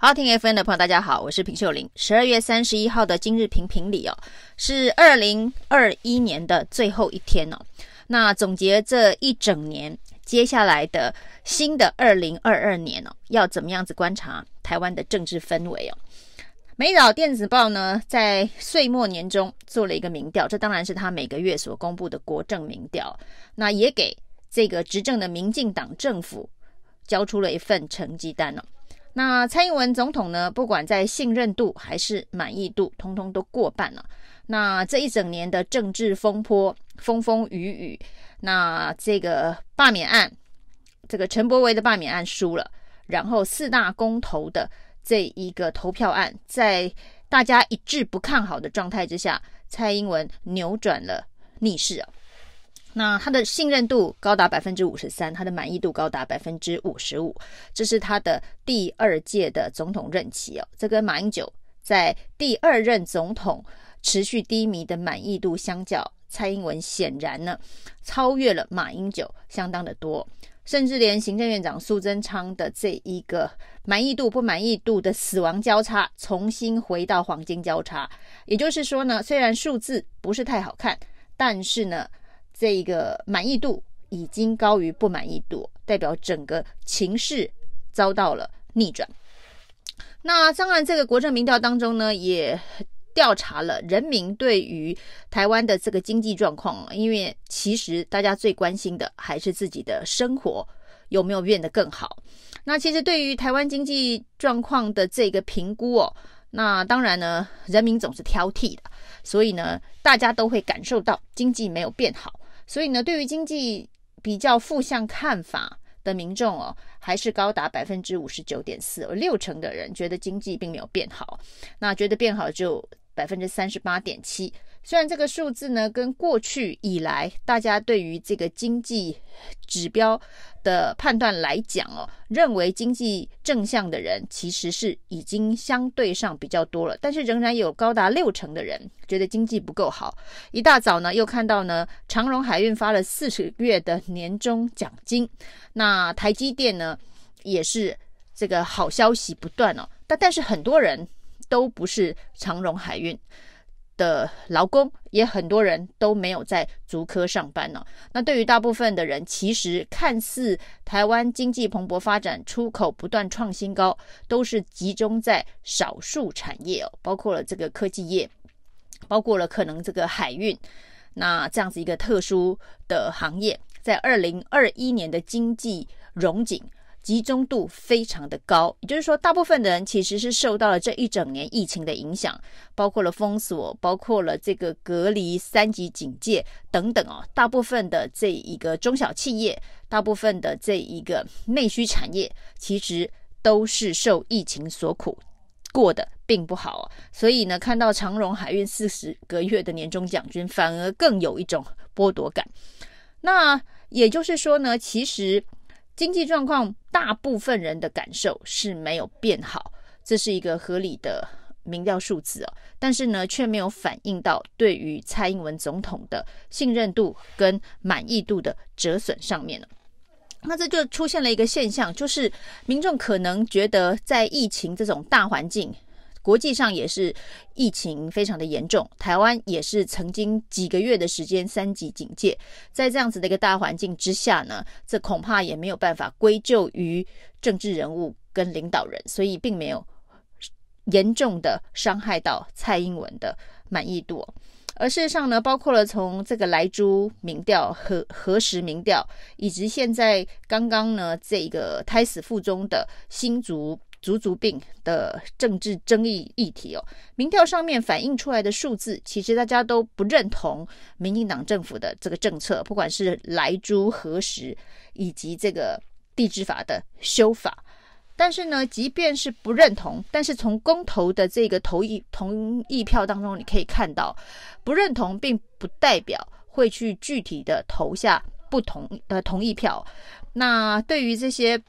好，听 FM 的朋友，大家好，我是平秀玲。十二月三十一号的今日评评理哦，是二零二一年的最后一天哦。那总结这一整年，接下来的新的二零二二年哦，要怎么样子观察台湾的政治氛围哦？美岛电子报呢，在岁末年终做了一个民调，这当然是他每个月所公布的国政民调，那也给这个执政的民进党政府交出了一份成绩单哦。那蔡英文总统呢，不管在信任度还是满意度，通通都过半了。那这一整年的政治风波，风风雨雨，那这个罢免案，这个陈柏维的罢免案输了，然后四大公投的这一个投票案，在大家一致不看好的状态之下，蔡英文扭转了逆势啊。那他的信任度高达百分之五十三，他的满意度高达百分之五十五，这是他的第二届的总统任期哦。这跟马英九在第二任总统持续低迷的满意度相较，蔡英文显然呢超越了马英九相当的多，甚至连行政院长苏贞昌的这一个满意度不满意度的死亡交叉，重新回到黄金交叉。也就是说呢，虽然数字不是太好看，但是呢。这一个满意度已经高于不满意度，代表整个情势遭到了逆转。那当然，这个国政民调当中呢，也调查了人民对于台湾的这个经济状况，因为其实大家最关心的还是自己的生活有没有变得更好。那其实对于台湾经济状况的这个评估哦，那当然呢，人民总是挑剔的，所以呢，大家都会感受到经济没有变好。所以呢，对于经济比较负向看法的民众哦，还是高达百分之五十九点四，而六成的人觉得经济并没有变好，那觉得变好就百分之三十八点七。虽然这个数字呢，跟过去以来大家对于这个经济指标的判断来讲哦，认为经济正向的人其实是已经相对上比较多了，但是仍然有高达六成的人觉得经济不够好。一大早呢，又看到呢，长荣海运发了四十月的年终奖金，那台积电呢也是这个好消息不断哦，但但是很多人都不是长荣海运的劳工也很多人都没有在竹科上班呢、那对于大部分的人，其实看似台湾经济蓬勃发展，出口不断创新高，都是集中在少数产业哦，包括了这个科技业，包括了可能这个海运，那这样子一个特殊的行业，在二零二一年的经济融景。集中度非常的高，也就是说，大部分的人其实是受到了这一整年疫情的影响，包括了封锁，包括了这个隔离、三级警戒等等哦。大部分的这一个中小企业，大部分的这一个内需产业，其实都是受疫情所苦，过得并不好。所以呢，看到长荣海运四十个月的年终奖金，反而更有一种剥夺感。那也就是说呢，其实。经济状况，大部分人的感受是没有变好，这是一个合理的民调数字哦。但是呢，却没有反映到对于蔡英文总统的信任度跟满意度的折损上面。那这就出现了一个现象，就是民众可能觉得在疫情这种大环境。国际上也是疫情非常的严重，台湾也是曾经几个月的时间三级警戒，在这样子的一个大环境之下呢，这恐怕也没有办法归咎于政治人物跟领导人，所以并没有严重的伤害到蔡英文的满意度。而事实上呢，包括了从这个莱猪民调和核实民调，以及现在刚刚呢这个胎死腹中的新竹。足足病的政治争议议题哦，民调上面反映出来的数字，其实大家都不认同民进党政府的这个政策，不管是莱猪核食以及这个地质法的修法。但是呢，即便是不认同，但是从公投的这个投意同意票当中，你可以看到，不认同并不代表会去具体的投下不同的同意票。那对于这些。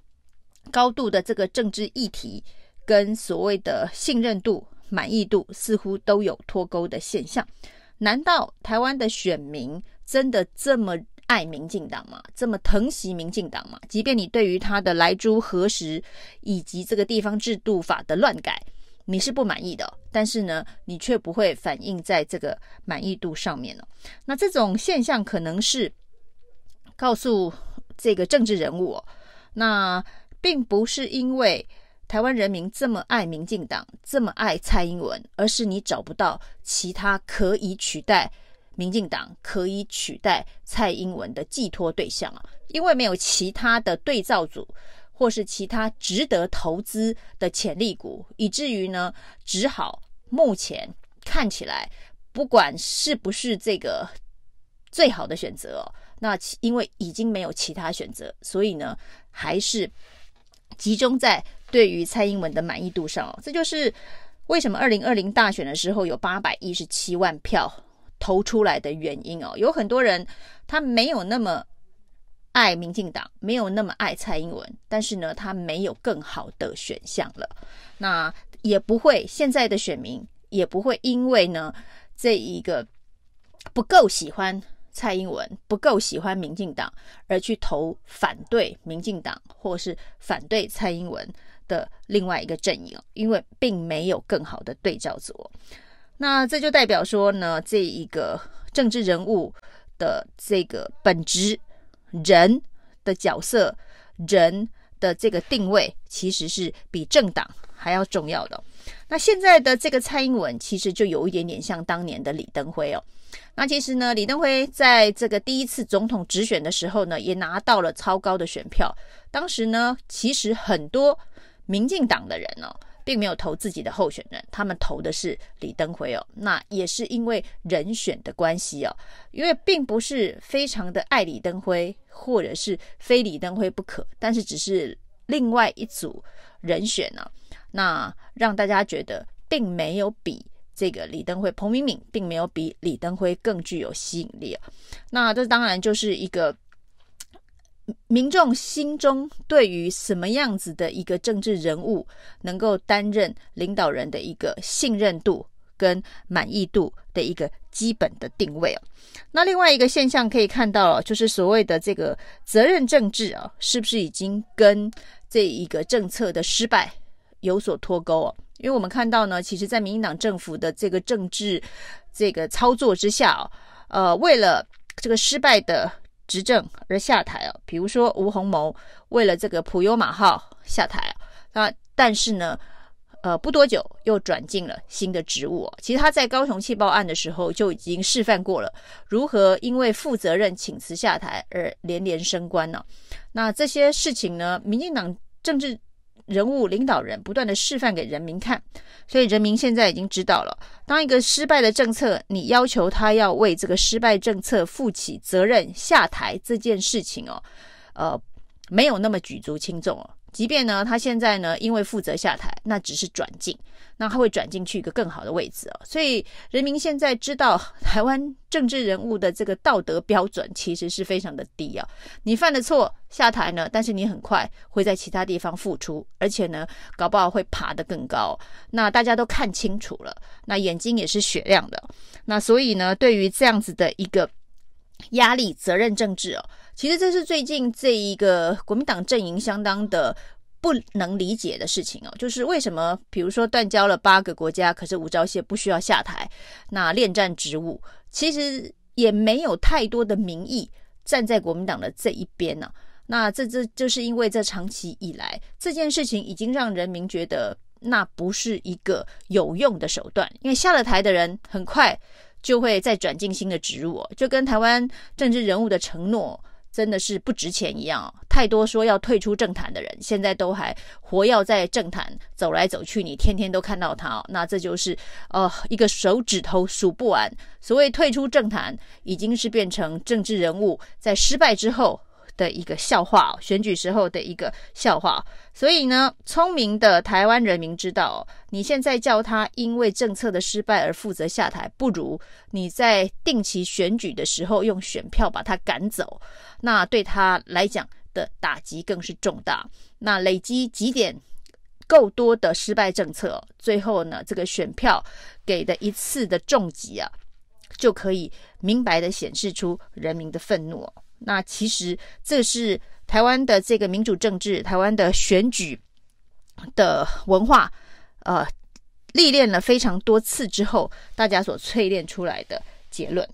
高度的这个政治议题跟所谓的信任度、满意度似乎都有脱钩的现象。难道台湾的选民真的这么爱民进党吗，这么疼惜民进党吗，即便你对于他的莱猪核食以及这个地方制度法的乱改，你是不满意的，但是呢，你却不会反映在这个满意度上面了。那这种现象可能是告诉这个政治人物，那并不是因为台湾人民这么爱民进党，这么爱蔡英文，而是你找不到其他可以取代民进党、可以取代蔡英文的寄托对象啊，因为没有其他的对照组。或是其他值得投资的潜力股，以至于呢，只好目前看起来，不管是不是这个最好的选择哦，那因为已经没有其他选择，所以呢，还是集中在对于蔡英文的满意度上哦。这就是为什么二零二零大选的时候有八百一十七万票投出来的原因哦。有很多人他没有那么。爱民进党没有那么爱蔡英文，但是呢，他没有更好的选项了。那也不会，现在的选民也不会因为呢这一个不够喜欢蔡英文，不够喜欢民进党而去投反对民进党或是反对蔡英文的另外一个阵营，因为并没有更好的对照组。那这就代表说呢，这一个政治人物的这个本质。人的角色，人的这个定位，其实是比政党还要重要的。那现在的这个蔡英文，其实就有一点点像当年的李登辉哦。那其实呢，李登辉在这个第一次总统直选的时候呢，也拿到了超高的选票。当时呢，其实很多民进党的人哦。并没有投自己的候选人，他们投的是李登辉哦。那也是因为人选的关系哦，因为并不是非常的爱李登辉，或者是非李登辉不可，但是只是另外一组人选呢、那让大家觉得并没有比这个李登辉、彭明敏并没有比李登辉更具有吸引力、哦、那这当然就是一个。民众心中对于什么样子的一个政治人物能够担任领导人的一个信任度跟满意度的一个基本的定位哦。那另外一个现象可以看到，就是所谓的这个责任政治啊，是不是已经跟这一个政策的失败有所脱钩哦？因为我们看到呢，其实，在民进党政府的这个政治这个操作之下，呃，为了这个失败的。执政而下台哦，比如说吴鸿谋为了这个普悠玛号下台啊，那但是呢，呃，不多久又转进了新的职务。其实他在高雄气爆案的时候就已经示范过了如何因为负责任请辞下台而连连升官呢。那这些事情呢，民进党政治。人物领导人不断的示范给人民看，所以人民现在已经知道了，当一个失败的政策，你要求他要为这个失败政策负起责任下台这件事情哦，呃，没有那么举足轻重哦。即便呢，他现在呢，因为负责下台，那只是转进，那他会转进去一个更好的位置哦。所以人民现在知道，台湾政治人物的这个道德标准其实是非常的低啊。你犯了错下台呢，但是你很快会在其他地方复出，而且呢，搞不好会爬得更高。那大家都看清楚了，那眼睛也是雪亮的。那所以呢，对于这样子的一个压力、责任政治哦。其实这是最近这一个国民党阵营相当的不能理解的事情哦，就是为什么比如说断交了八个国家，可是吴钊燮不需要下台，那恋战职务，其实也没有太多的民意站在国民党的这一边呢、那这这就是因为这长期以来这件事情已经让人民觉得那不是一个有用的手段，因为下了台的人很快就会再转进新的职务，就跟台湾政治人物的承诺。真的是不值钱一样哦，太多说要退出政坛的人，现在都还活要在政坛走来走去，你天天都看到他哦，那这就是呃一个手指头数不完。所谓退出政坛，已经是变成政治人物在失败之后的一个笑话，选举时候的一个笑话。所以呢，聪明的台湾人民知道，你现在叫他因为政策的失败而负责下台，不如你在定期选举的时候用选票把他赶走。那对他来讲的打击更是重大。那累积几点够多的失败政策，最后呢，这个选票给的一次的重击啊，就可以明白的显示出人民的愤怒。那其实这是台湾的这个民主政治、台湾的选举的文化，呃，历练了非常多次之后，大家所淬炼出来的结论。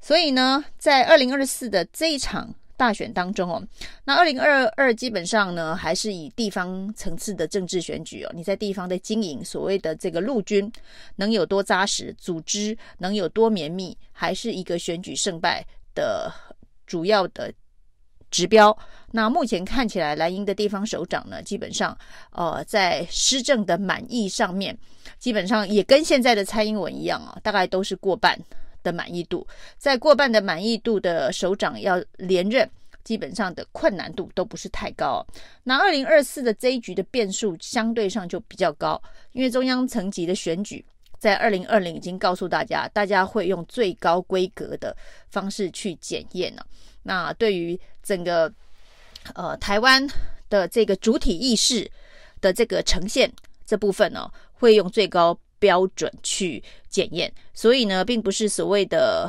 所以呢，在二零二四的这一场大选当中哦，那二零二二基本上呢，还是以地方层次的政治选举哦，你在地方的经营，所谓的这个陆军能有多扎实，组织能有多绵密，还是一个选举胜败的主要的指标。那目前看起来，蓝营的地方首长呢，基本上呃，在施政的满意上面，基本上也跟现在的蔡英文一样啊，大概都是过半。的满意度，在过半的满意度的首长要连任，基本上的困难度都不是太高。那二零二四的这一局的变数相对上就比较高，因为中央层级的选举在二零二零已经告诉大家，大家会用最高规格的方式去检验了。那对于整个呃台湾的这个主体意识的这个呈现这部分呢，会用最高。标准去检验，所以呢，并不是所谓的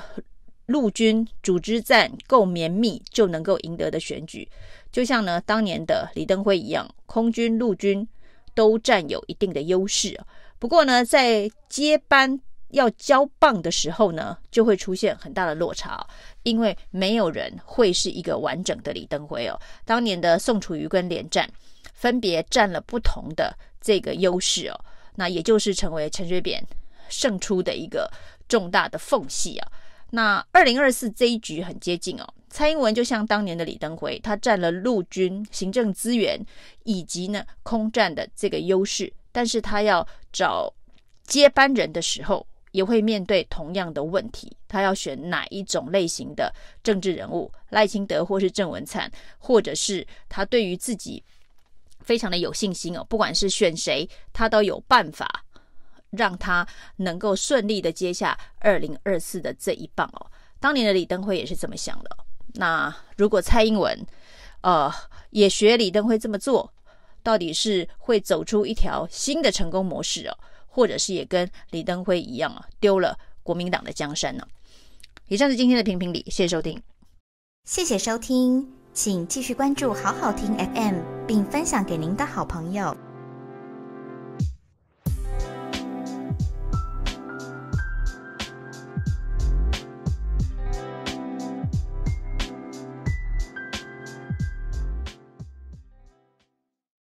陆军组织战够绵密就能够赢得的选举。就像呢，当年的李登辉一样，空军、陆军都占有一定的优势。不过呢，在接班要交棒的时候呢，就会出现很大的落差，因为没有人会是一个完整的李登辉哦。当年的宋楚瑜跟连战分别占了不同的这个优势哦。那也就是成为陈水扁胜出的一个重大的缝隙啊。那二零二四这一局很接近哦，蔡英文就像当年的李登辉，他占了陆军行政资源以及呢空战的这个优势，但是他要找接班人的时候，也会面对同样的问题，他要选哪一种类型的政治人物，赖清德或是郑文灿，或者是他对于自己。非常的有信心哦，不管是选谁，他都有办法让他能够顺利的接下二零二四的这一棒哦。当年的李登辉也是这么想的。那如果蔡英文，呃，也学李登辉这么做，到底是会走出一条新的成功模式哦，或者是也跟李登辉一样啊，丢了国民党的江山呢？以上是今天的评评理，谢谢收听，谢谢收听。请继续关注好好听 FM，并分享给您的好朋友。